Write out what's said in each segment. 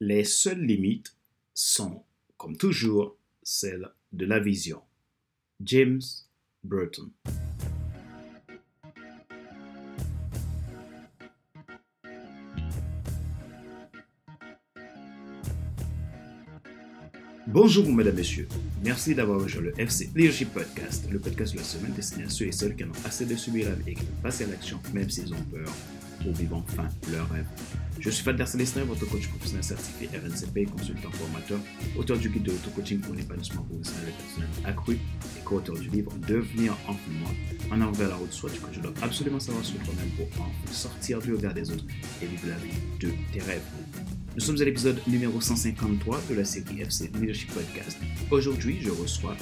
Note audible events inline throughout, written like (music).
Les seules limites sont, comme toujours, celles de la vision. James Burton. Bonjour mesdames, messieurs. Merci d'avoir rejoint le FC Leadership Podcast, le podcast de la semaine destiné à ceux et celles qui en ont assez de subir la vie et qui veulent à l'action même s'ils ont peur pour vivre enfin leur rêve. Je suis Fadler Célestin, votre coach professionnel certifié RNCP, consultant formateur, auteur du guide de l'auto-coaching pour l'épanouissement professionnel et personnel accru et co-auteur du livre Devenir en moi en envers la route soit que je dois absolument savoir sur toi-même pour enfin sortir du regard des autres et vivre la vie de tes rêves. Nous sommes à l'épisode numéro 153 de la série FC Leadership Podcast. Aujourd'hui, je reçois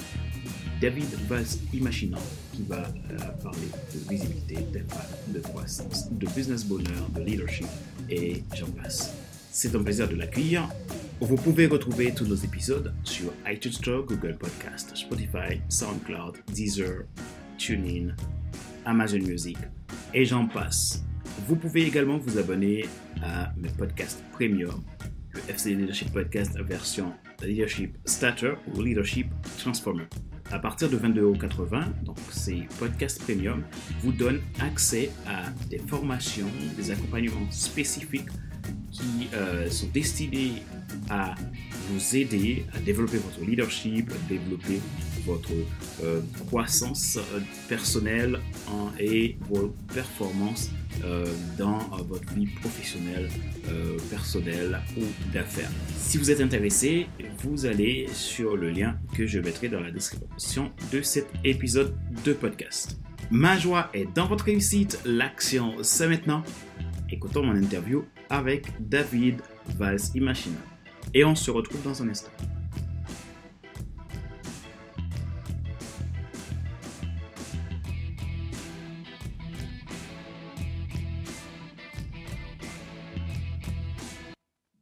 David Valls Imaginant qui va euh, parler de visibilité, d'impact, de croissance, de business bonheur, de leadership et j'en passe. C'est un plaisir de l'accueillir. Vous pouvez retrouver tous nos épisodes sur iTunes Store, Google Podcast, Spotify, SoundCloud, Deezer, TuneIn, Amazon Music et j'en passe. Vous pouvez également vous abonner à mes podcasts premium, le FC Leadership Podcast version Leadership Starter ou Leadership Transformer. À partir de 22,80€, donc ces podcasts premium vous donnent accès à des formations, des accompagnements spécifiques qui euh, sont destinés à vous aider à développer votre leadership, à développer votre euh, croissance euh, personnelle et vos performances dans votre vie professionnelle, personnelle ou d'affaires. Si vous êtes intéressé, vous allez sur le lien que je mettrai dans la description de cet épisode de podcast. Ma joie est dans votre réussite, l'action c'est maintenant. Écoutons mon interview avec David Valls Imachina. Et on se retrouve dans un instant.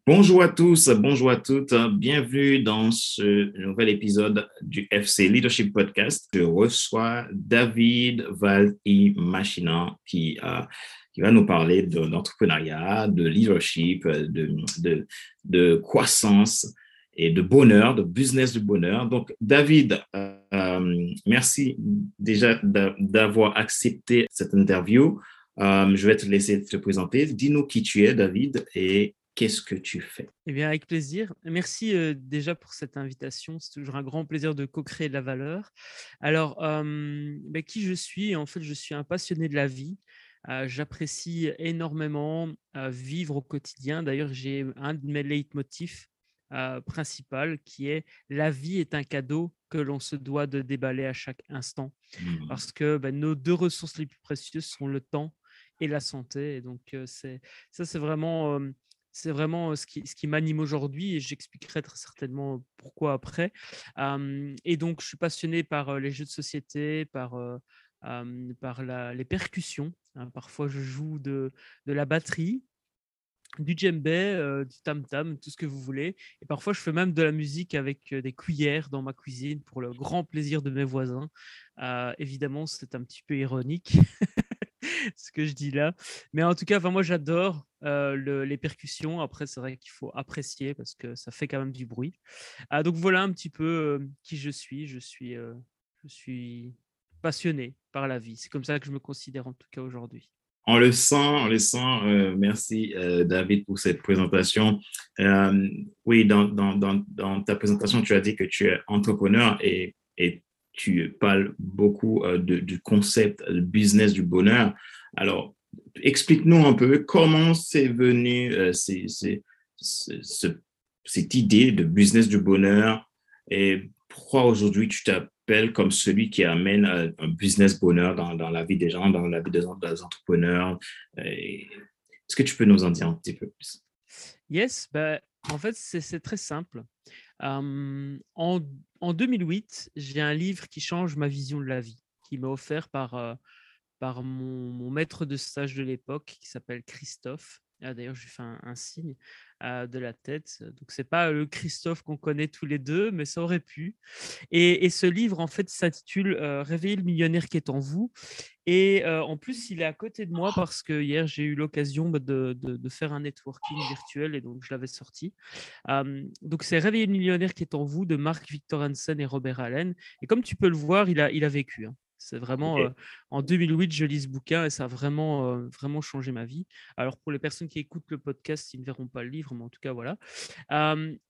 Bonjour à tous, bonjour à toutes, bienvenue dans ce nouvel épisode du FC Leadership Podcast. Je reçois David Val Machina qui, qui va nous parler d'entrepreneuriat, de, leadership, de, de, de, croissance et de bonheur, de business de bonheur. Donc, David, euh, merci déjà d'avoir accepté cette interview. Euh, je vais te laisser te présenter. Dis-nous qui tu es, David, qu'est-ce que tu fais? Eh bien, avec plaisir. Merci déjà pour cette invitation. C'est toujours un grand plaisir de co-créer de la valeur. Alors, ben, qui je suis? En fait, je suis un passionné de la vie. J'apprécie énormément vivre au quotidien. D'ailleurs, j'ai un de mes leitmotifs principal qui est la vie est un cadeau que l'on se doit de déballer à chaque instant. Mmh. Parce que ben, nos deux ressources les plus précieuses sont le temps et la santé. Et donc, c'est ça, c'est vraiment c'est vraiment ce qui, ce qui m'anime aujourd'hui et j'expliquerai très certainement pourquoi après. et donc, je suis passionné par les jeux de société, par, par les percussions. Hein. Parfois, je joue de, de la batterie, du djembé, du tam-tam, tout ce que vous voulez. Et parfois, je fais même de la musique avec des cuillères dans ma cuisine pour le grand plaisir de mes voisins. évidemment, c'est un petit peu ironique. (laughs) ce que je dis là. Mais en tout cas, moi, j'adore les percussions. Après, c'est vrai qu'il faut apprécier parce que ça fait quand même du bruit. Ah, donc voilà un petit peu qui je suis. Je suis, je suis passionné par la vie. C'est comme ça que je me considère en tout cas aujourd'hui. On le sent, on le sent. merci David pour cette présentation. oui, dans, ta présentation, tu as dit que tu es entrepreneur et, et tu parles beaucoup euh, du concept du business du bonheur. Alors, explique-nous un peu comment c'est venu euh, cette idée de business du bonheur et pourquoi aujourd'hui tu t'appelles comme celui qui amène euh, un business bonheur dans, la vie des gens, dans la vie des, entrepreneurs. Est-ce que tu peux nous en dire un petit peu plus? Yes, bah, en fait, c'est très simple en, 2008, j'ai un livre qui change ma vision de la vie, qui m'a offert par, par mon, maître de stage de l'époque, qui s'appelle Christophe. Ah, d'ailleurs, je lui fais un, signe. de la tête. Donc, c'est pas le Christophe qu'on connaît tous les deux, mais ça aurait pu. Et, ce livre, en fait, s'intitule Réveiller le millionnaire qui est en vous. Et en plus, il est à côté de moi parce que hier, j'ai eu l'occasion bah, de, faire un networking virtuel et donc je l'avais sorti. donc, c'est Réveiller le millionnaire qui est en vous de Mark Victor Hansen et Robert Allen. Et comme tu peux le voir, il a, il a vécu. Hein. C'est vraiment en 2008, je lis ce bouquin et ça a vraiment, vraiment changé ma vie. Alors, pour les personnes qui écoutent le podcast, ils ne verront pas le livre, mais en tout cas, voilà.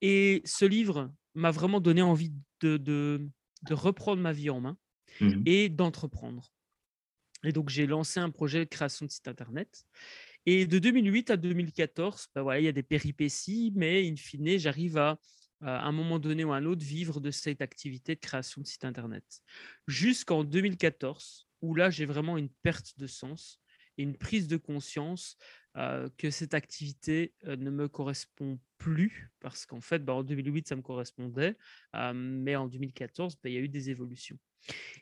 et ce livre m'a vraiment donné envie de, de, reprendre ma vie en main mmh et d'entreprendre. Et donc, j'ai lancé un projet de création de site internet. Et de 2008 à 2014, bah voilà, il y a des péripéties, mais in fine, j'arrive à à un moment donné ou à un autre, vivre de cette activité de création de site Internet. Jusqu'en 2014, où là, j'ai vraiment une perte de sens et une prise de conscience euh, que cette activité euh, ne me correspond plus, parce qu'en fait, bah, en 2008, ça me correspondait, euh, mais en 2014, bah, il y a eu des évolutions.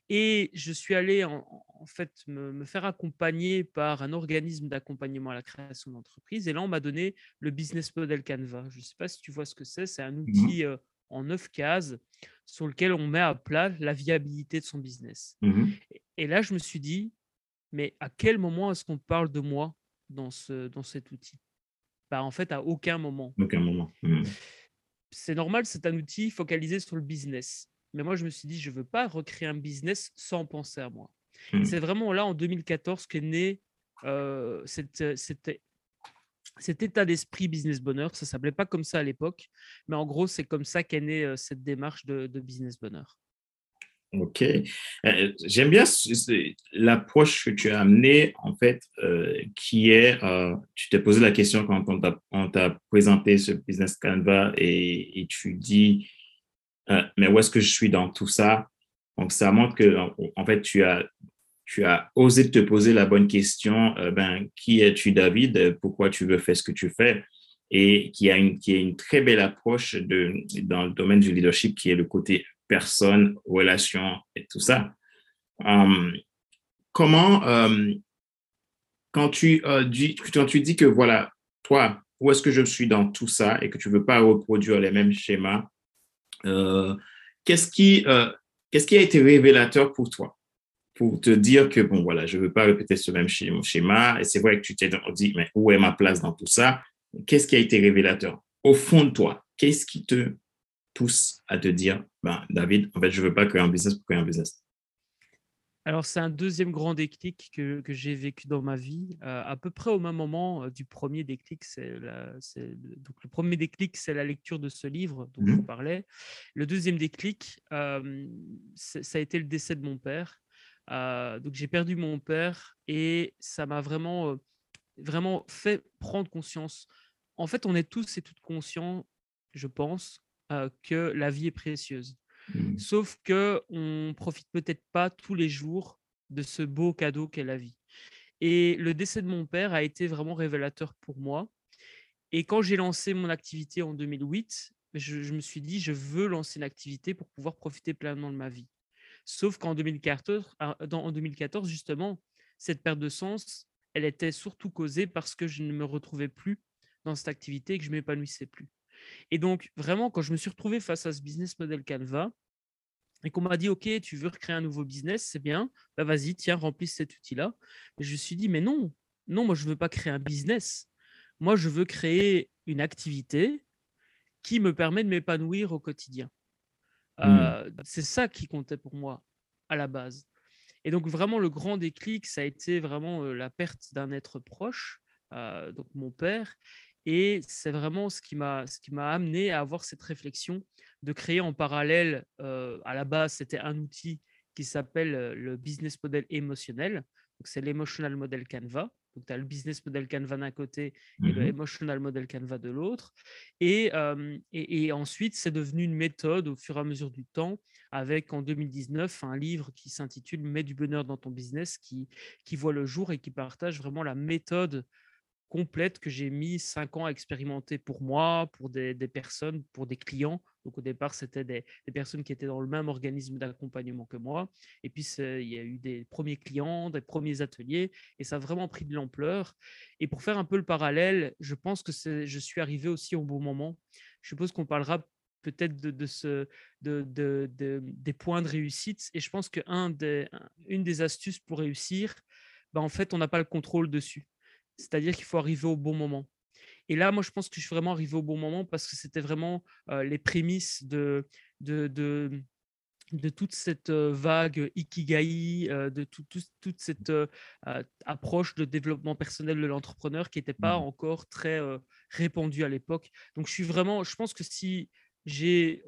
Et je suis allé en, fait me, faire accompagner par un organisme d'accompagnement à la création d'entreprise. Et là, on m'a donné le business model Canva. Je ne sais pas si tu vois ce que c'est. C'est un mmh outil en neuf cases sur lequel on met à plat la viabilité de son business. Mmh et, là, je me suis dit, mais à quel moment est-ce qu'on parle de moi dans, ce, dans cet outil? Bah, En fait, à aucun moment. Aucun moment. Mmh. C'est normal, c'est un outil focalisé sur le business. Mais moi, je me suis dit, je ne veux pas recréer un business sans penser à moi. Mmh. C'est vraiment là, en 2014, qu'est né euh, cette, cet état d'esprit business bonheur. Ça ne s'appelait pas comme ça à l'époque, mais en gros, c'est comme ça qu'est née cette démarche de, business bonheur. Ok. J'aime bien l'approche que tu as amenée, en fait, qui est, tu t'es posé la question quand on t'a présenté ce business Canva et, tu dis, euh, mais où est-ce que je suis dans tout ça? Donc, ça montre que, en, fait, tu as, tu as osé te poser la bonne question, euh, ben, qui es-tu, David? Pourquoi tu veux faire ce que tu fais? Et qui a une, qui est une très belle approche de, dans le domaine du leadership, qui est le côté personne, relation et tout ça. Hum, comment, hum, quand, tu, dis, quand tu dis que, voilà, toi, où est-ce que je suis dans tout ça et que tu ne veux pas reproduire les mêmes schémas, euh, qu'est-ce qui, euh, qu'est-ce qui a été révélateur pour toi? Pour te dire que, bon, voilà, je ne veux pas répéter ce même schéma. Et c'est vrai que tu t'es dit, mais où est ma place dans tout ça? Qu'est-ce qui a été révélateur Au fond de toi, qu'est-ce qui te pousse à te dire, ben, David, en fait, je ne veux pas créer un business pour créer un business alors, c'est un deuxième grand déclic que, j'ai vécu dans ma vie, euh, à peu près au même moment euh, du premier déclic. C'est donc, le premier déclic, c'est la lecture de ce livre dont je vous parlais. Le deuxième déclic, euh, ça a été le décès de mon père. donc, j'ai perdu mon père et ça m'a vraiment, vraiment fait prendre conscience. En fait, on est tous et toutes conscients, je pense, que la vie est précieuse. Mmh. Sauf que on profite peut-être pas tous les jours de ce beau cadeau qu'est la vie. Et le décès de mon père a été vraiment révélateur pour moi. Et quand j'ai lancé mon activité en 2008, je, me suis dit, je veux lancer une activité pour pouvoir profiter pleinement de ma vie. Sauf qu'en 2014, ah, en 2014, justement, cette perte de sens, elle était surtout causée parce que je ne me retrouvais plus dans cette activité et que je m'épanouissais plus. Et donc, vraiment, quand je me suis retrouvé face à ce business model Canva, et qu'on m'a dit, OK, tu veux recréer un nouveau business, c'est bien, bah vas-y, tiens, remplis cet outil-là. Je me suis dit, mais non, non, moi, je ne veux pas créer un business. Moi, je veux créer une activité qui me permet de m'épanouir au quotidien. Mmh. Euh, c'est ça qui comptait pour moi à la base. Et donc, vraiment, le grand déclic, ça a été vraiment euh, la perte d'un être proche, euh, donc mon père. Et c'est vraiment ce qui m'a amené à avoir cette réflexion de créer en parallèle, euh, à la base, c'était un outil qui s'appelle euh, le business model émotionnel. c'est l'emotional model Canva. Donc, tu as le business model Canva d'un côté et le mmh emotional model Canva de l'autre. Et, et, ensuite, c'est devenu une méthode au fur et à mesure du temps, avec en 2019 un livre qui s'intitule Mets du bonheur dans ton business, qui, qui voit le jour et qui partage vraiment la méthode complète que j'ai mis cinq ans à expérimenter pour moi, pour des, personnes, pour des clients. Donc au départ, c'était des, personnes qui étaient dans le même organisme d'accompagnement que moi. Et puis, il y a eu des premiers clients, des premiers ateliers, et ça a vraiment pris de l'ampleur. Et pour faire un peu le parallèle, je pense que je suis arrivé aussi au bon moment. Je suppose qu'on parlera peut-être de, des points de réussite. Et je pense qu'une des, une des astuces pour réussir, bah, en fait, on n'a pas le contrôle dessus. C'est-à-dire qu'il faut arriver au bon moment. Et là, moi, je pense que je suis vraiment arrivé au bon moment parce que c'était vraiment les prémices de, de, de, de, toute cette vague ikigai, de toute cette approche de développement personnel de l'entrepreneur qui n'était pas mmh. encore très répandue à l'époque. Donc, je suis vraiment, je pense que si j'ai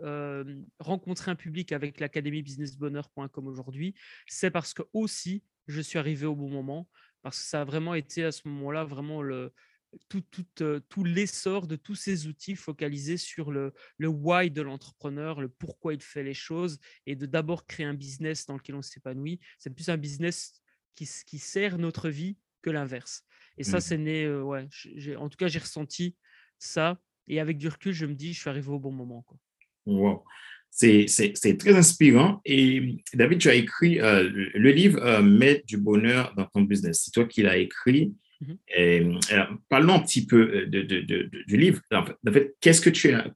rencontré un public avec l'académie businessbonheur.com aujourd'hui, c'est parce que aussi je suis arrivé au bon moment, parce que ça a vraiment été à ce moment-là vraiment le, tout, tout, tout l'essor de tous ces outils focalisés sur le, le why de l'entrepreneur, le pourquoi il fait les choses, et de d'abord créer un business dans lequel on s'épanouit. C'est plus un business qui, qui sert notre vie que l'inverse. Et ça, mmh. c'est né, ouais, en tout cas, j'ai ressenti ça et avec du recul, je me dis, je suis arrivé au bon moment. Quoi. Wow. C'est très inspirant. Et David, tu as écrit euh, le livre euh, Mets du bonheur dans ton business. C'est toi qui l'as écrit. Mm-hmm. Parlons un petit peu euh, de, de, du livre. En fait, qu'est-ce que tu as,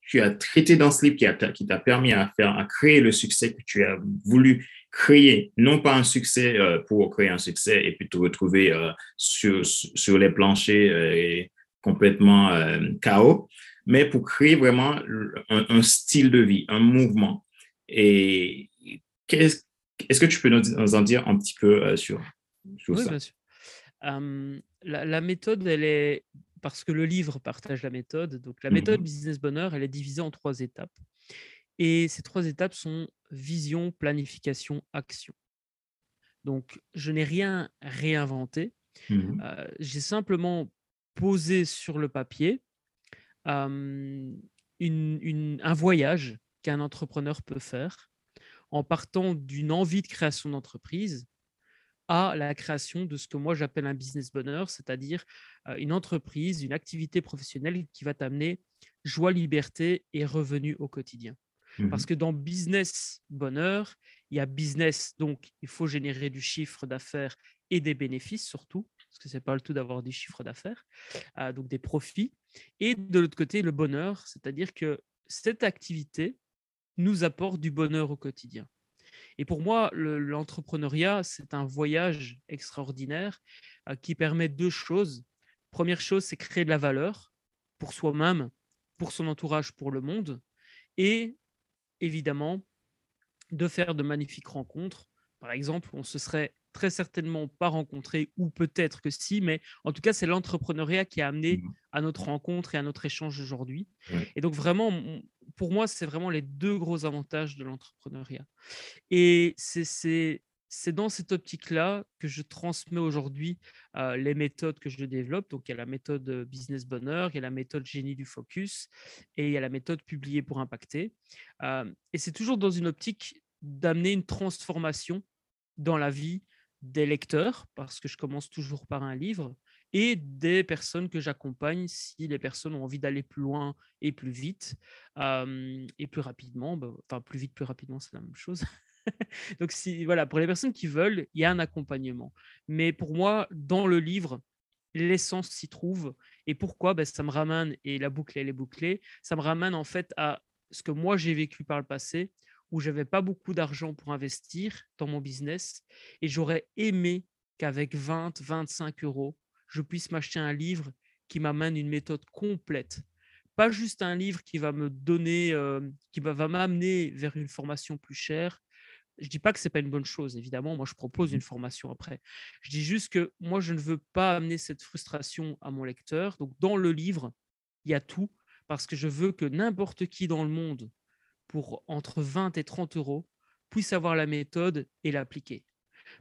tu as traité dans ce livre qui t'a permis à, faire, à créer le succès que tu as voulu créer, non pas un succès pour créer un succès et puis te retrouver sur, sur les planchers et complètement euh, chaos, mais pour créer vraiment un, style de vie, un mouvement. Et est-ce que tu peux nous en dire un petit peu euh, sur, oui, Bien sûr. la, méthode, elle est parce que le livre partage la méthode. Donc la méthode mhm. Business Bonheur, elle est divisée en trois étapes. Et ces trois étapes sont vision, planification, action. Donc je n'ai rien réinventé. Mhm. Euh, j'ai simplement poser sur le papier une, un voyage qu'un entrepreneur peut faire en partant d'une envie de création d'entreprise à la création de ce que moi j'appelle un business bonheur, c'est-à-dire une entreprise, une activité professionnelle qui va t'amener joie, liberté et revenus au quotidien. Parce mmh que dans business bonheur, il y a business, donc il faut générer du chiffre d'affaires et des bénéfices surtout parce que c'est pas le tout d'avoir des chiffres d'affaires, euh, donc des profits. Et de l'autre côté, le bonheur, c'est-à-dire que cette activité nous apporte du bonheur au quotidien. Et pour moi, l'entrepreneuriat, c'est un voyage extraordinaire euh, qui permet deux choses. Première chose, c'est créer de la valeur pour soi-même, pour son entourage, pour le monde. Et évidemment, de faire de magnifiques rencontres. Par exemple, on se serait très certainement pas rencontré, ou peut-être que si, mais en tout cas, c'est l'entrepreneuriat qui a amené mmh. à notre rencontre et à notre échange aujourd'hui. Et donc, vraiment, pour moi, c'est vraiment les deux gros avantages de l'entrepreneuriat. Et c'est dans cette optique-là que je transmets aujourd'hui euh, les méthodes que je développe. Donc, il y a la méthode Business Bonheur, il y a la méthode Génie du Focus et il y a la méthode Publier pour impacter. Euh, et c'est toujours dans une optique d'amener une transformation dans la vie des lecteurs, parce que je commence toujours par un livre, et des personnes que j'accompagne si les personnes ont envie d'aller plus loin et plus vite, et plus rapidement, bah, enfin plus vite, plus rapidement, c'est la même chose. (laughs) Donc si, voilà, pour les personnes qui veulent, il y a un accompagnement. Mais pour moi, dans le livre, l'essence s'y trouve. Et pourquoi? Ben, Ça me ramène, et la boucle, elle est bouclée, ça me ramène en fait à ce que moi j'ai vécu par le passé, où j'avais pas beaucoup d'argent pour investir dans mon business et j'aurais aimé qu'avec 20, 25 euros, je puisse m'acheter un livre qui m'amène une méthode complète. Pas juste un livre qui va me donner, euh, qui va, m'amener vers une formation plus chère. Je dis pas que c'est pas une bonne chose, évidemment. Moi, je propose une formation après. Je dis juste que moi, je ne veux pas amener cette frustration à mon lecteur. Donc, dans le livre, il y a tout parce que je veux que n'importe qui dans le monde pour entre 20 et 30 euros puissent avoir la méthode et l'appliquer.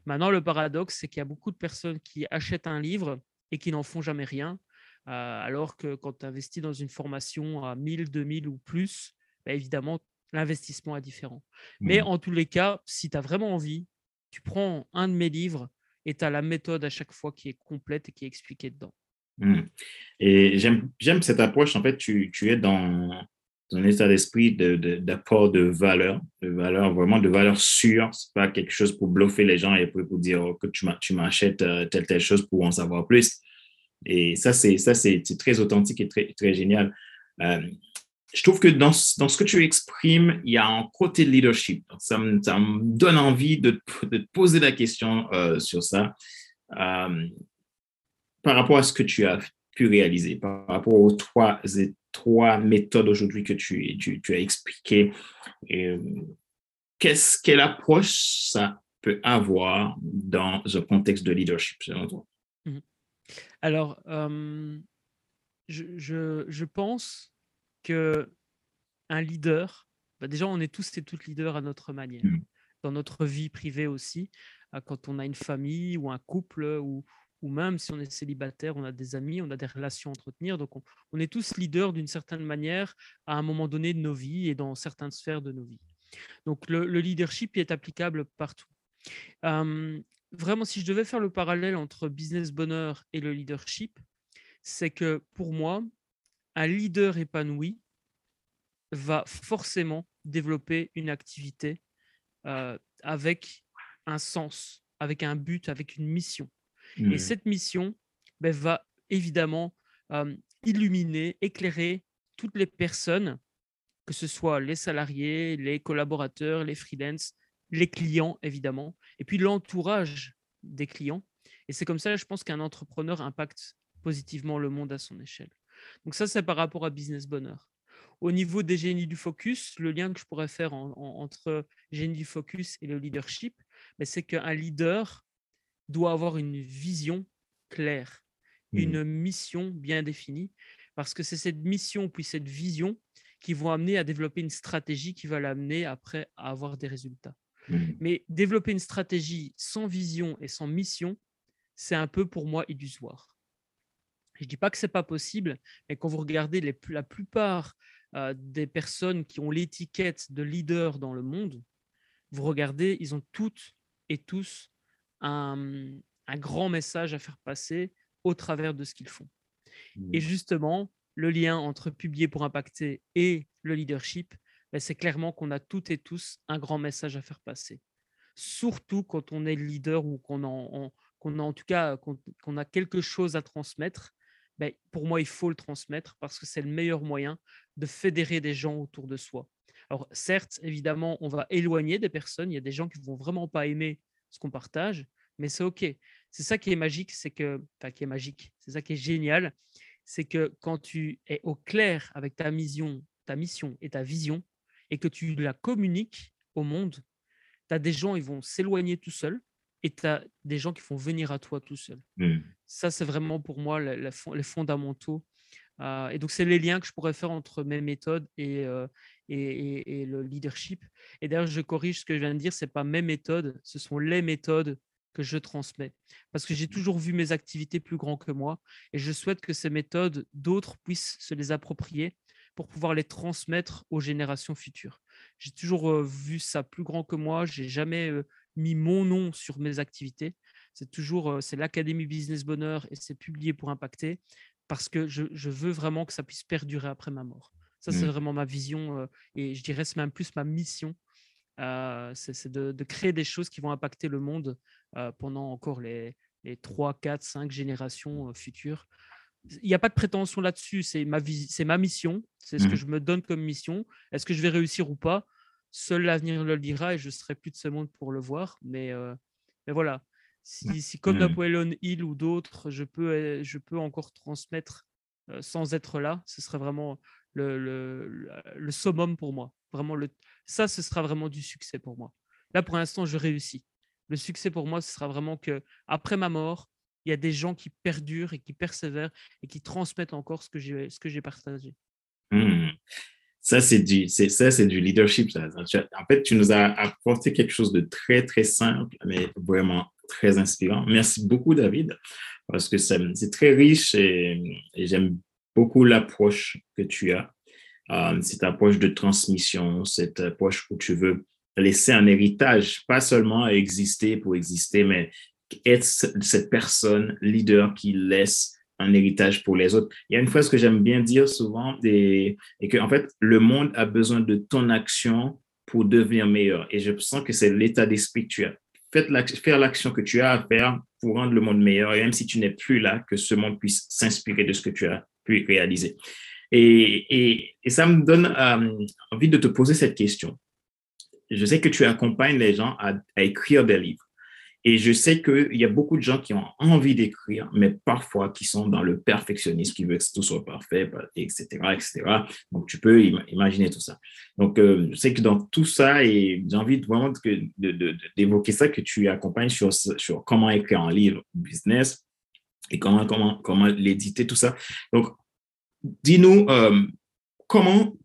Maintenant, le paradoxe, c'est qu'il y a beaucoup de personnes qui achètent un livre et qui n'en font jamais rien, euh, alors que quand tu investis dans une formation à 1000, 2000 ou plus, bah, évidemment, l'investissement est différent. Mais mmh. en tous les cas, si tu as vraiment envie, tu prends un de mes livres et tu as la méthode à chaque fois qui est complète et qui est expliquée dedans. Hmm. Et j'aime cette approche. En fait, tu, tu es dans, un état d'esprit d'apport de, de, valeur, de valeur, vraiment de valeur sûre. C'est pas quelque chose pour bluffer les gens et pour, pour dire oh, que tu m'achètes euh, telle, telle chose pour en savoir plus. Et ça, c'est très authentique et très, très génial. Euh, je trouve que dans, dans, ce que tu exprimes, il y a un côté leadership. Ça me, ça me donne envie de, de, te poser la question euh, sur ça. Par rapport à ce que tu as pu réaliser, par rapport aux trois, trois méthodes aujourd'hui que tu, tu, tu, as expliquées, qu'est-ce, quelle approche ça peut avoir dans un contexte de leadership selon toi? Mmh Alors, je, je, je, pense que un leader, bah déjà, on est tous et toutes leaders à notre manière, mmh. dans notre vie privée aussi, quand on a une famille ou un couple ou, ou même si on est célibataire, on a des amis, on a des relations à entretenir. Donc, on, est tous leaders d'une certaine manière à un moment donné de nos vies et dans certaines sphères de nos vies. Donc, le, leadership est applicable partout. vraiment, si je devais faire le parallèle entre business bonheur et le leadership, c'est que pour moi, un leader épanoui va forcément développer une activité avec un sens, avec un but, avec une mission. Et cette mission ben, va évidemment illuminer, éclairer toutes les personnes, que ce soit les salariés, les collaborateurs, les freelances, les clients évidemment, et puis l'entourage des clients. Et c'est comme ça, je pense qu'un entrepreneur impacte positivement le monde à son échelle. Donc ça, c'est par rapport à Business Bonheur. Au niveau des génies du focus, le lien que je pourrais faire entre génie du focus et le leadership, ben, c'est qu'un leader doit avoir une vision claire, mmh. une mission bien définie, parce que c'est cette mission puis cette vision qui vont amener à développer une stratégie qui va l'amener après à avoir des résultats. Mmh. Mais développer une stratégie sans vision et sans mission, c'est un peu pour moi illusoire. Je ne dis pas que ce n'est pas possible, mais quand vous regardez les, la plupart euh, des personnes qui ont l'étiquette de leader dans le monde, vous regardez, ils ont toutes et tous un, grand message à faire passer au travers de ce qu'ils font. Et mmh. justement, le lien entre publier pour impacter et le leadership, ben, c'est clairement qu'on a toutes et tous un grand message à faire passer. Surtout quand on est leader ou qu'on a, qu'on a en tout cas qu'on a quelque chose à transmettre, ben, pour moi, il faut le transmettre parce que c'est le meilleur moyen de fédérer des gens autour de soi. Alors certes, évidemment, on va éloigner des personnes. Il y a des gens qui vont vraiment pas aimer ce qu'on partage, mais c'est OK. C'est ça qui est magique, c'est que, enfin, qui est magique, c'est ça qui est génial, c'est que quand tu es au clair avec ta mission, ta mission et ta vision, et que tu la communiques au monde, tu as des gens, ils vont s'éloigner tout seuls, et tu as des gens qui vont venir à toi tout seuls. Mmh. Ça, c'est vraiment pour moi les fondamentaux. Euh, et donc, c'est les liens que je pourrais faire entre mes méthodes et, euh, et, le leadership. Et d'ailleurs, je corrige ce que je viens de dire, ce n'est pas mes méthodes, ce sont les méthodes que je transmets. Parce que j'ai toujours vu mes activités plus grands que moi et je souhaite que ces méthodes, d'autres puissent se les approprier pour pouvoir les transmettre aux générations futures. J'ai toujours euh, vu ça plus grand que moi, j'ai jamais mis mon nom sur mes activités. C'est toujours c'est l'Académie Business Bonheur et c'est publié pour impacter parce que je, je veux vraiment que ça puisse perdurer après ma mort. Ça, c'est mmh. vraiment ma vision et je dirais c'est même plus ma mission. c'est de, créer des choses qui vont impacter le monde pendant encore les, les 3, 4, 5 générations futures. Il n'y a pas de prétention là-dessus, c'est ma, mission, c'est ce que mmh. je me donne comme mission. Est-ce que je vais réussir ou pas? Seul l'avenir le dira et je serai plus de ce monde pour le voir. Mais, mais voilà, si, si comme mmh. Napoleon Hill ou d'autres, je peux, je peux encore transmettre sans être là, ce serait vraiment le, le, summum pour moi. Vraiment, le, ça, ce sera vraiment du succès pour moi. Là, pour l'instant, je réussis. Le succès pour moi, ce sera vraiment que après ma mort, il y a des gens qui perdurent et qui persévèrent et qui transmettent encore ce que j'ai, ce que j'ai partagé. Mmh. Ça, c'est du, leadership. En fait, tu nous as apporté quelque chose de très, très simple, mais vraiment très inspirant. Merci beaucoup, David, parce que c'est, très riche et, et j'aime beaucoup l'approche que tu as, euh, cette approche de transmission, cette approche où tu veux laisser un héritage, pas seulement exister pour exister, mais être cette personne leader qui laisse un héritage pour les autres. Il y a une phrase que j'aime bien dire souvent et, et que, en fait, le monde a besoin de ton action pour devenir meilleur. Et je sens que c'est l'état d'esprit que tu as. Faire l'action que tu as à faire pour rendre le monde meilleur. Et même si tu n'es plus là, que ce monde puisse s'inspirer de ce que tu as pu réaliser. Et, et, et ça me donne euh, envie de te poser cette question. Je sais que tu accompagnes les gens à, à écrire des livres. Et je sais qu'il y a beaucoup de gens qui ont envie d'écrire, mais parfois qui sont dans le perfectionnisme, qui veulent que tout soit parfait, etc., etc. Donc, tu peux imaginer tout ça. Donc, euh, je sais que dans tout ça, et j'ai envie vraiment d'évoquer ça, que tu accompagnes sur, sur comment écrire un livre business et comment, comment, comment l'éditer, tout ça. Donc, dis-nous euh, comment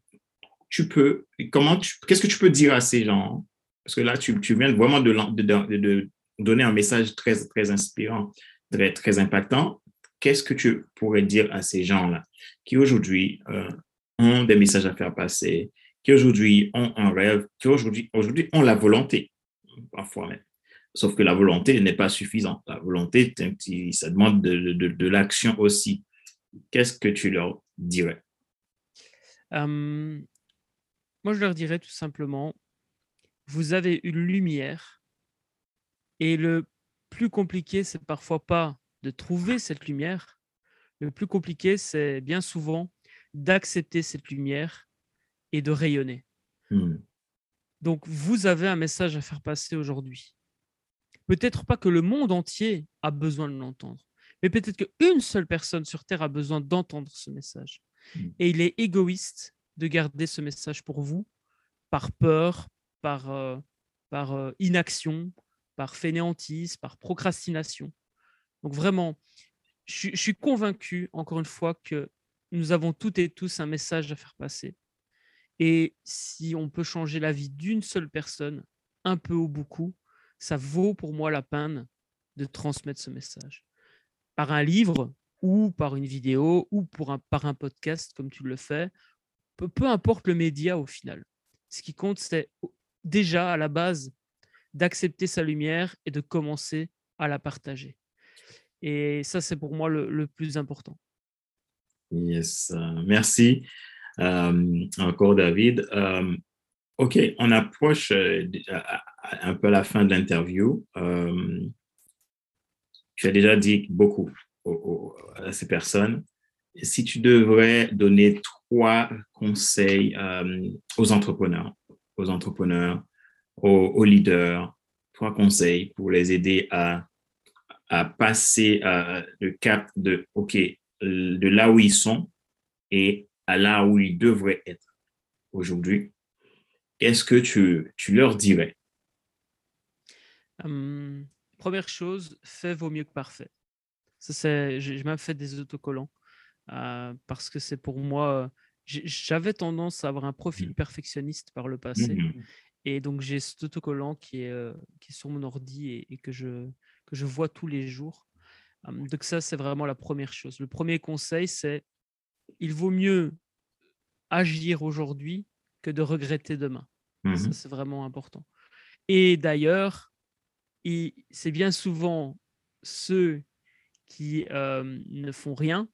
tu peux, comment tu, qu'est-ce que tu peux dire à ces gens? Parce que là, tu, tu viens vraiment de, de, de, donner un message très, très inspirant, très, très impactant, qu'est-ce que tu pourrais dire à ces gens-là qui aujourd'hui euh, ont des messages à faire passer, qui aujourd'hui ont un rêve, qui aujourd'hui, aujourd'hui ont la volonté, parfois même? Sauf que la volonté n'est pas suffisante. La volonté, ça demande de, de, l'action aussi. Qu'est-ce que tu leur dirais? Moi, je leur dirais tout simplement, vous avez une lumière et le plus compliqué, c'est parfois pas de trouver cette lumière. Le plus compliqué, c'est bien souvent d'accepter cette lumière et de rayonner. Hmm. Donc, vous avez un message à faire passer aujourd'hui. Peut-être pas que le monde entier a besoin de l'entendre, mais peut-être qu'une seule personne sur Terre a besoin d'entendre ce message. Hmm. Et il est égoïste de garder ce message pour vous par peur, par, euh, par euh, inaction, par fainéantise, par procrastination. Donc vraiment, je, suis convaincu, encore une fois, que nous avons toutes et tous un message à faire passer. Et si on peut changer la vie d'une seule personne, un peu ou beaucoup, ça vaut pour moi la peine de transmettre ce message. Par un livre ou par une vidéo ou par un podcast comme tu le fais, peu, peu importe le média au final. Ce qui compte, c'est déjà à la base d'accepter sa lumière et de commencer à la partager. Et ça, c'est pour moi le, plus important. Yes, euh, merci euh, encore David. Euh, ok, on approche un peu la fin de l'interview. tu as déjà dit beaucoup à ces personnes. Si tu devrais donner trois conseils aux entrepreneurs, aux entrepreneurs aux, leaders, trois conseils pour les aider à, à passer euh, le cap de, OK, de là où ils sont et à là où ils devraient être aujourd'hui. Qu'est-ce que tu, tu leur dirais? Hum, première chose, fait vaut mieux que parfait. Ça, c'est, j'ai même fait des autocollants euh, parce que c'est pour moi, j'avais tendance à avoir un profil mmh. perfectionniste par le passé. Mmh. Et donc, j'ai cet autocollant qui est, qui est sur mon ordi et, que, je, que je vois tous les jours. donc, ça, c'est vraiment la première chose. Le premier conseil, c'est il vaut mieux agir aujourd'hui que de regretter demain. Ça, mmh c'est vraiment important. Et d'ailleurs, c'est bien souvent ceux qui ne font rien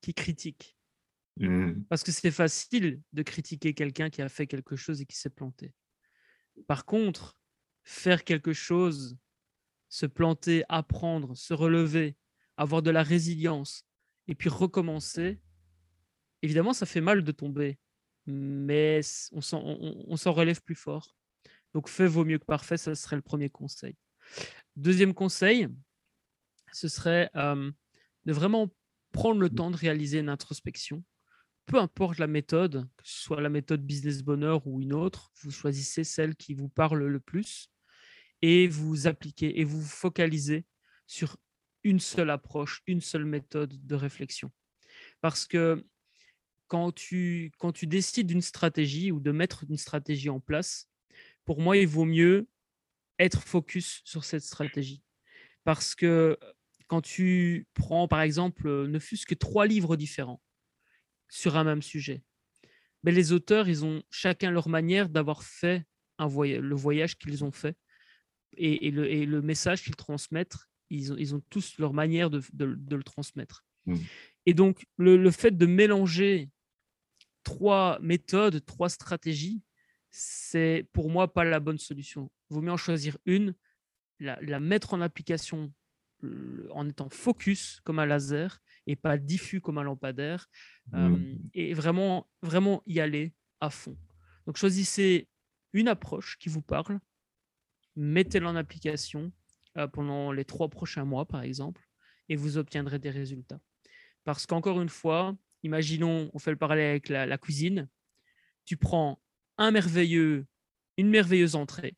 qui critiquent. Mmh. Parce que c'est facile de critiquer quelqu'un qui a fait quelque chose et qui s'est planté. Par contre, faire quelque chose, se planter, apprendre, se relever, avoir de la résilience et puis recommencer, évidemment, ça fait mal de tomber, mais on s'en relève plus fort. Donc, fait vaut mieux que parfait, ça serait le premier conseil. Deuxième conseil, ce serait de vraiment prendre le temps de réaliser une introspection peu importe la méthode, que ce soit la méthode business bonheur ou une autre, vous choisissez celle qui vous parle le plus et vous appliquez et vous focalisez sur une seule approche, une seule méthode de réflexion. Parce que quand tu, quand tu décides d'une stratégie ou de mettre une stratégie en place, pour moi, il vaut mieux être focus sur cette stratégie. Parce que quand tu prends, par exemple, ne fût-ce que trois livres différents, sur un même sujet. Mais les auteurs, ils ont chacun leur manière d'avoir fait un voyage, le voyage qu'ils ont fait et, le, message qu'ils transmettent, ils ont, ils ont, tous leur manière de, le transmettre. Mmh. Et donc, le, le fait de mélanger trois méthodes, trois stratégies, c'est pour moi pas la bonne solution. Il vaut mieux en choisir une, la, la mettre en application en étant focus comme un laser et pas diffus comme un lampadaire Mmh. et vraiment, vraiment y aller à fond. Donc choisissez une approche qui vous parle, mettez-la en application pendant les trois prochains mois, par exemple, et vous obtiendrez des résultats. Parce qu'encore une fois, imaginons, on fait le parallèle avec la, la cuisine, tu prends un merveilleux, une merveilleuse entrée,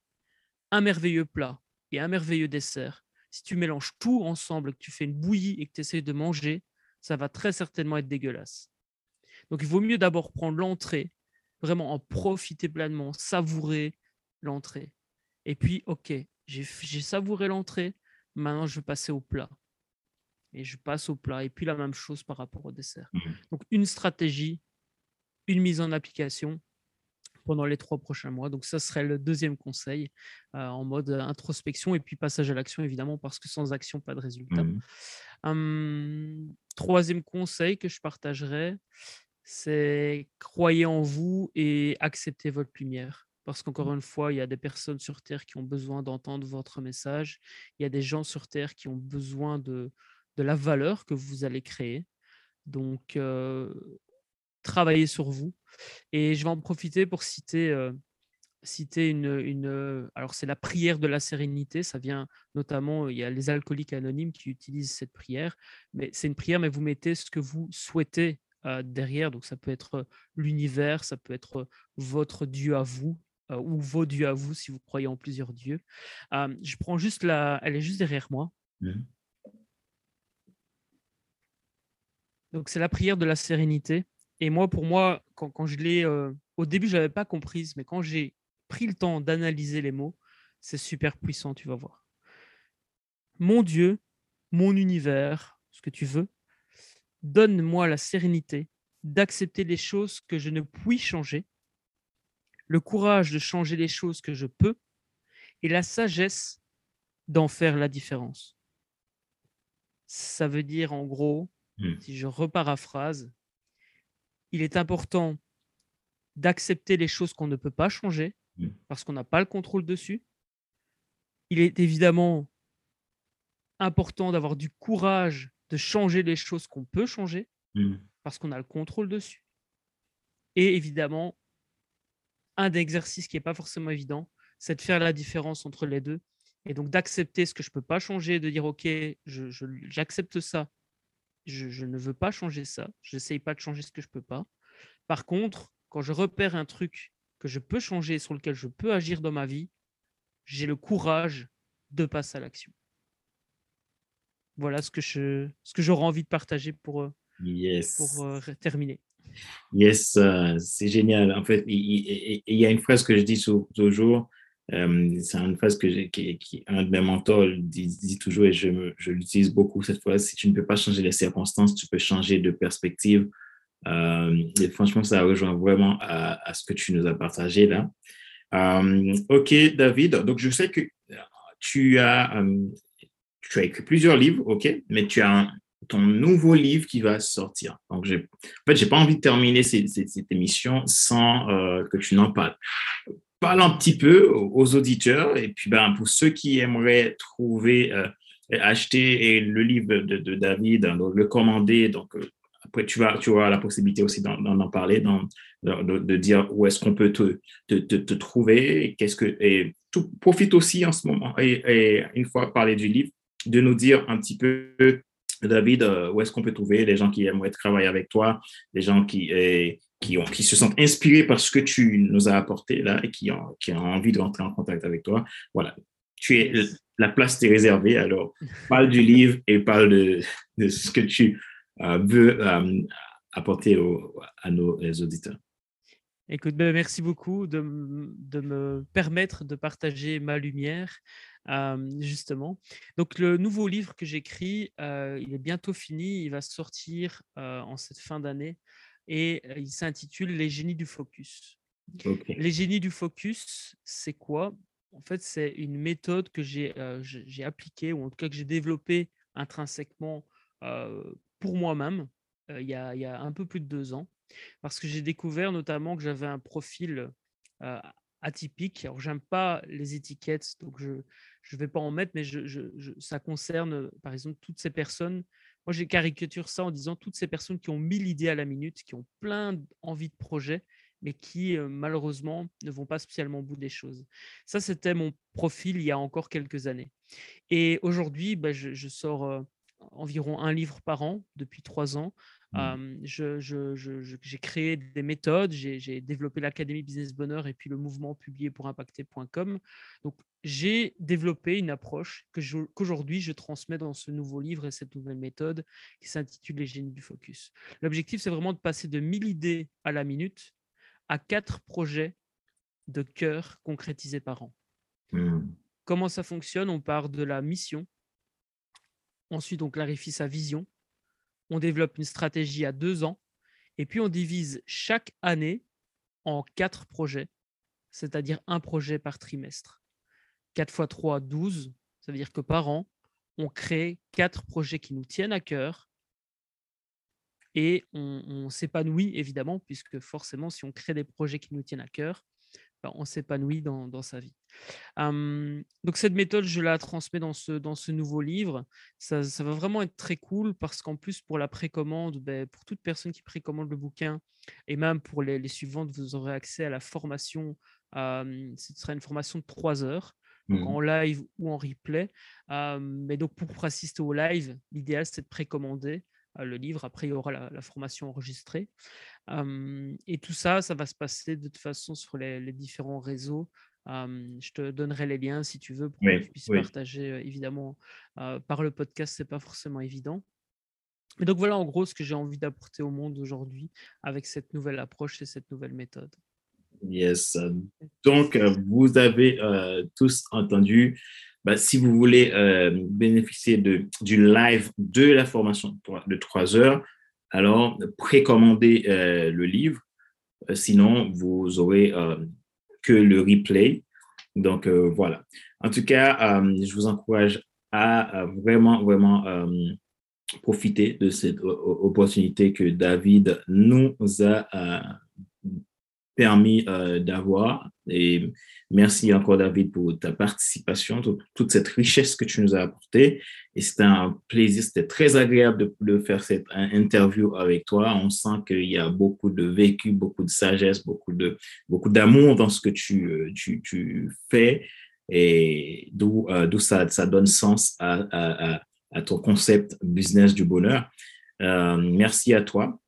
un merveilleux plat et un merveilleux dessert. Si tu mélanges tout ensemble, que tu fais une bouillie et que tu essaies de manger, ça va très certainement être dégueulasse. Donc il vaut mieux d'abord prendre l'entrée, vraiment en profiter pleinement, savourer l'entrée. Et puis, ok, j'ai savouré l'entrée, maintenant je vais passer au plat. Et je passe au plat. Et puis la même chose par rapport au dessert. Mhm. Donc une stratégie, une mise en application pendant les trois prochains mois. Donc ça serait le deuxième conseil euh, en mode introspection et puis passage à l'action évidemment parce que sans action, pas de résultat. Mhm. Hum, troisième conseil que je partagerais, c'est croyez en vous et acceptez votre lumière. Parce qu'encore une fois, il y a des personnes sur Terre qui ont besoin d'entendre votre message. Il y a des gens sur Terre qui ont besoin de, de la valeur que vous allez créer. Donc, euh, travaillez sur vous. Et je vais en profiter pour citer, euh, citer une, une, euh, Alors, c'est la prière de la sérénité. Ça vient notamment, il y a les alcooliques anonymes qui utilisent cette prière. Mais c'est une prière, mais vous mettez ce que vous souhaitez euh, derrière. Donc, ça peut être euh, l'univers, ça peut être votre Dieu à vous euh, ou vos dieux à vous si vous croyez en plusieurs dieux. Euh, je prends juste la. Elle est juste derrière moi. Donc, c'est la prière de la sérénité. Et moi, pour moi, quand, quand je l'ai. euh, au début, je n'avais pas comprise, mais quand j'ai pris le temps d'analyser les mots, c'est super puissant, tu vas voir. Mon Dieu, mon univers, ce que tu veux, donne-moi la sérénité d'accepter les choses que je ne puis changer, le courage de changer les choses que je peux, et la sagesse d'en faire la différence. Ça veut dire en gros, Mm. si je reparaphrase, il est important d'accepter les choses qu'on ne peut pas changer. Parce qu'on n'a pas le contrôle dessus. Il est évidemment important d'avoir du courage de changer les choses qu'on peut changer Mhm. parce qu'on a le contrôle dessus. Et évidemment, un des exercices qui n'est pas forcément évident, c'est de faire la différence entre les deux. Et donc d'accepter ce que je ne peux pas changer, de dire, OK, je- je- j'accepte ça, je, je ne veux pas changer ça, je n'essaye pas de changer ce que je ne peux pas. Par contre, quand je repère un truc que je peux changer, sur lequel je peux agir dans ma vie, j'ai le courage de passer à l'action. Voilà ce que je, ce que j'aurais envie de partager pour, euh, Yes. pour euh, terminer. Yes, euh, c'est génial. En fait, il, y a une phrase que je dis toujours. c'est une phrase que j'ai- qui, qui- un de mes mentors dit, dit toujours et je, je l'utilise beaucoup cette phrase. Si tu ne peux pas changer les circonstances, tu peux changer de perspective. Euh, et franchement, ça rejoint vraiment à, ce que tu nous as partagé là. Euh, ok, David. Donc, je sais que tu as, euh, tu as écrit plusieurs livres, ok, mais tu as ton nouveau livre qui va sortir. Donc, en fait, j'ai pas envie de terminer cette émission sans euh, que tu n'en parles. Parle un petit peu aux, auditeurs et puis ben, pour ceux qui aimeraient trouver, euh, et acheter et le livre de, David, hein, le commander. Donc, euh, après, tu, vas, tu auras la possibilité aussi d'en parler, de, dire où est-ce qu'on peut te, te, te, te trouver. Qu'est-ce que, et tout, profite aussi en ce moment, et, et une fois parlé du livre, de nous dire un petit peu David, euh, où est-ce qu'on peut trouver les gens qui aimeraient travailler avec toi, les gens qui, eh, qui, ont, qui se sentent inspirés par ce que tu nous as apporté là et qui ont, qui ont envie de rentrer en contact avec toi. Voilà, tu es, la place t'est réservée, alors parle du livre et parle de, de ce que tu euh, veux euh, apporter au- à nos auditeurs. Écoute, ben, merci beaucoup de, me permettre de partager ma lumière, euh, justement. Donc, le nouveau livre que j'écris, euh, il est bientôt fini. Il va sortir euh, en cette fin d'année et il s'intitule Les génies du focus. Les génies du focus, c'est quoi? En fait, c'est une méthode que j'ai appliquée, ou en tout cas que j'ai développée intrinsèquement pour moi-même il, y a, un peu plus de deux ans, parce que j'ai découvert notamment que j'avais un profil atypique. Alors, j'aime pas les étiquettes, donc je ne vais pas en mettre, mais ça concerne, par exemple, toutes ces personnes. Moi, j'ai caricature ça en disant toutes ces personnes qui ont mille idées à la minute, qui ont plein d'envie de projet, mais qui, malheureusement, ne vont pas spécialement au bout des choses. Ça, c'était mon profil il y a encore quelques années. Et aujourd'hui, bah, je, sors environ un livre par an depuis trois ans. Mmh. j'ai créé des méthodes, j'ai développé l'Académie Business Bonheur et puis le mouvement publié pour impacter.com. Donc, j'ai développé une approche qu'aujourd'hui je, transmets dans ce nouveau livre et cette nouvelle méthode qui s'intitule Les génies du focus. L'objectif, c'est vraiment de passer de 1000 idées à la minute à quatre projets de cœur concrétisés par an. Mmh. Comment ça fonctionne? On part de la mission, Ensuite, on clarifie sa vision. On développe une stratégie à deux ans. Et puis, on divise chaque année en quatre projets, c'est-à-dire un projet par trimestre. 4 fois 3, 12. Ça veut dire que par an, on crée quatre projets qui nous tiennent à cœur. Et on s'épanouit, évidemment, puisque forcément, si on crée des projets qui nous tiennent à cœur, on s'épanouit dans, sa vie. donc cette méthode, je la transmets dans ce, dans ce nouveau livre. Ça, va vraiment être très cool parce qu'en plus, pour la précommande, ben, pour toute personne qui précommande le bouquin, et même pour les, suivantes, vous aurez accès à la formation. ce sera une formation de trois heures. Mmh en live ou en replay. mais donc, pour assister au live, l'idéal, c'est de précommander le livre. Après, il y aura la formation enregistrée et tout ça, ça va se passer de toute façon sur les, différents réseaux. je te donnerai les liens si tu veux pour que tu puisses partager. évidemment, par le podcast, c'est pas forcément évident. Mais donc voilà en gros ce que j'ai envie d'apporter au monde aujourd'hui avec cette nouvelle approche et cette nouvelle méthode. Yes. Donc, vous avez tous entendu. Bah, si vous voulez bénéficier de, du live de la formation de trois heures, alors précommandez euh, le livre. Euh, sinon, vous aurez euh, que le replay. Donc, voilà. En tout cas, je vous encourage à, vraiment, vraiment profiter de cette opportunité que David nous a permis d'avoir. Et merci encore, David, pour ta participation, toute cette richesse que tu nous as apportée. Et c'était un plaisir, c'était très agréable de, faire cette interview avec toi. On sent qu'il y a beaucoup de vécu, beaucoup de sagesse, beaucoup de beaucoup d'amour dans ce que tu, euh, tu, tu fais et d'où euh, ça, ça donne sens à, à, à, ton concept business du bonheur. Euh, merci à toi.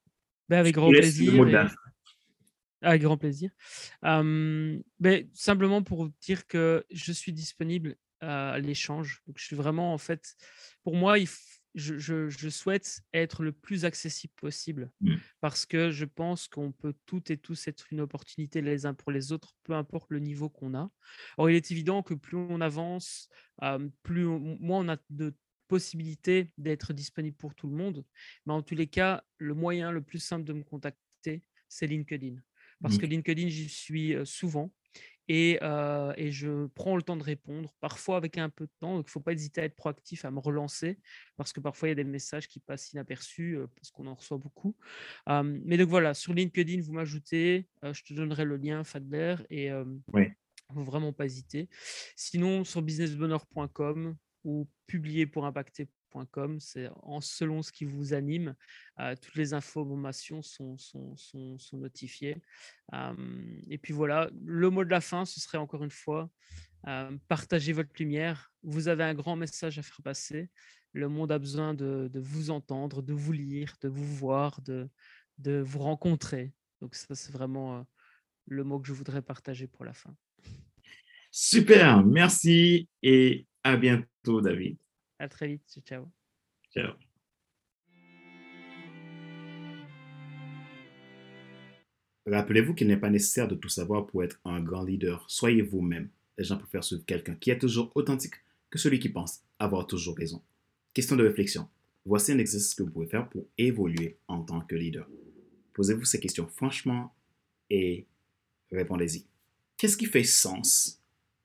Ben avec grand plaisir. Avec grand plaisir. Euh, ben, simplement pour dire que je suis disponible à l'échange. Donc, je suis vraiment, en fait, pour moi, je, je, souhaite être le plus accessible possible mmh. parce que je pense qu'on peut toutes et tous être une opportunité les uns pour les autres, peu importe le niveau qu'on a. Or, il est évident que plus on avance, plus moins on a de possibilités d'être disponible pour tout le monde. Mais en tous les cas, le moyen le plus simple de me contacter, c'est LinkedIn. Parce mmh. que LinkedIn, j'y suis souvent et, je prends le temps de répondre, parfois avec un peu de temps. Donc, il ne faut pas hésiter à être proactif, à me relancer, parce que parfois, il y a des messages qui passent inaperçus, parce qu'on en reçoit beaucoup. mais donc voilà, sur LinkedIn, vous m'ajoutez, je te donnerai le lien, Fadler, et il ne faut vraiment pas hésiter. Sinon, sur businessbonheur.com ou publier pour impacter c'est en selon ce qui vous anime. toutes les informations sont, sont, sont, notifiées. et puis voilà, le mot de la fin, ce serait encore une fois, partagez votre lumière. Vous avez un grand message à faire passer. Le monde a besoin de, de vous entendre, de vous lire, de vous voir, de, de vous rencontrer. Donc ça, c'est vraiment le mot que je voudrais partager pour la fin. Super, merci et à bientôt, David. À très vite. Ciao. Ciao. Rappelez-vous qu'il n'est pas nécessaire de tout savoir pour être un grand leader. Soyez vous-même. Les gens préfèrent suivre quelqu'un qui est toujours authentique que celui qui pense avoir toujours raison. Question de réflexion. Voici un exercice que vous pouvez faire pour évoluer en tant que leader. Posez-vous ces questions franchement et répondez-y. Qu'est-ce qui fait sens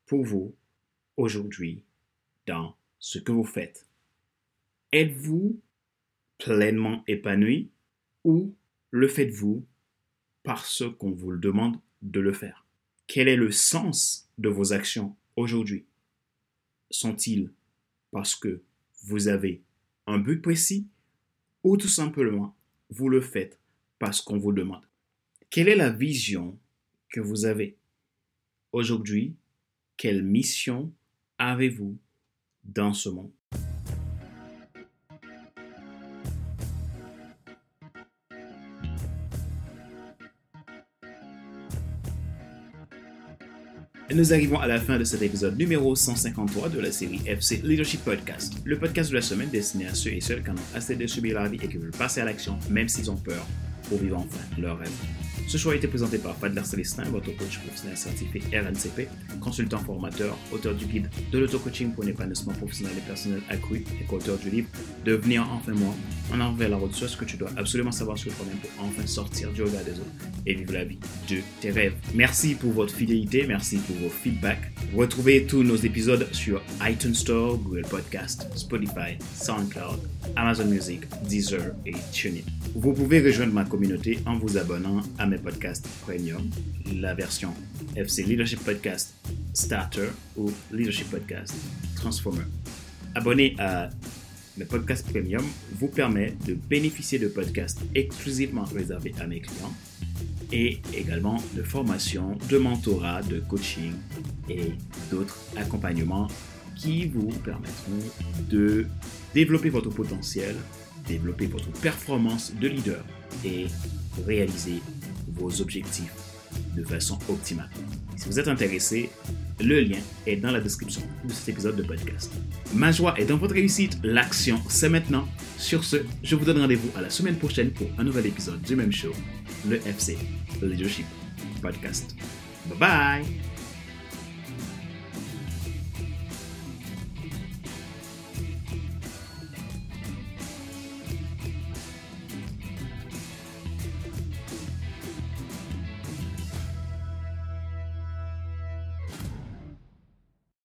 pour vous aujourd'hui ce que vous faites. Êtes-vous pleinement épanoui ou le faites-vous parce qu'on vous le demande de le faire? Quel est le sens de vos actions aujourd'hui? Sont-ils parce que vous avez un but précis ou tout simplement vous le faites parce qu'on vous demande? Quelle est la vision que vous avez? Aujourd'hui Quelle mission avez-vous dans ce monde. Nous arrivons à la fin de cet épisode numéro 153 de la série FC Leadership Podcast, le podcast de la semaine destiné à ceux et celles qui en ont assez de subir la vie et qui veulent passer à l'action même s'ils ont peur pour vivre enfin leur rêve. Ce choix a été présenté par Fadler Célestin, votre coach professionnel certifié RNCP, consultant formateur, auteur du guide de l'auto-coaching pour l'épanouissement professionnel et personnel accru et co-auteur du livre Devenir enfin moi, en avant vers la route sur ce que tu dois absolument savoir sur toi-même pour enfin sortir du regard des autres et vivre la vie de tes rêves. Merci pour votre fidélité, merci pour vos feedbacks. Retrouvez tous nos épisodes sur iTunes Store, Google Podcast, Spotify, SoundCloud, Amazon Music, Deezer et TuneIn. Vous pouvez rejoindre ma en vous abonnant à mes podcasts premium, la version FC Leadership Podcast Starter ou Leadership Podcast Transformer. Abonner à mes podcasts premium vous permet de bénéficier de podcasts exclusivement réservés à mes clients et également de formations, de mentorat, de coaching et d'autres accompagnements qui vous permettront de développer votre potentiel, développer votre performance de leader et réaliser vos objectifs de façon optimale. Si vous êtes intéressé, le lien est dans la description de cet épisode de podcast. Ma joie est dans votre réussite, l'action c'est maintenant. Sur ce, je vous donne rendez-vous à la semaine prochaine pour un nouvel épisode du même show, le FC Leadership Podcast. Bye bye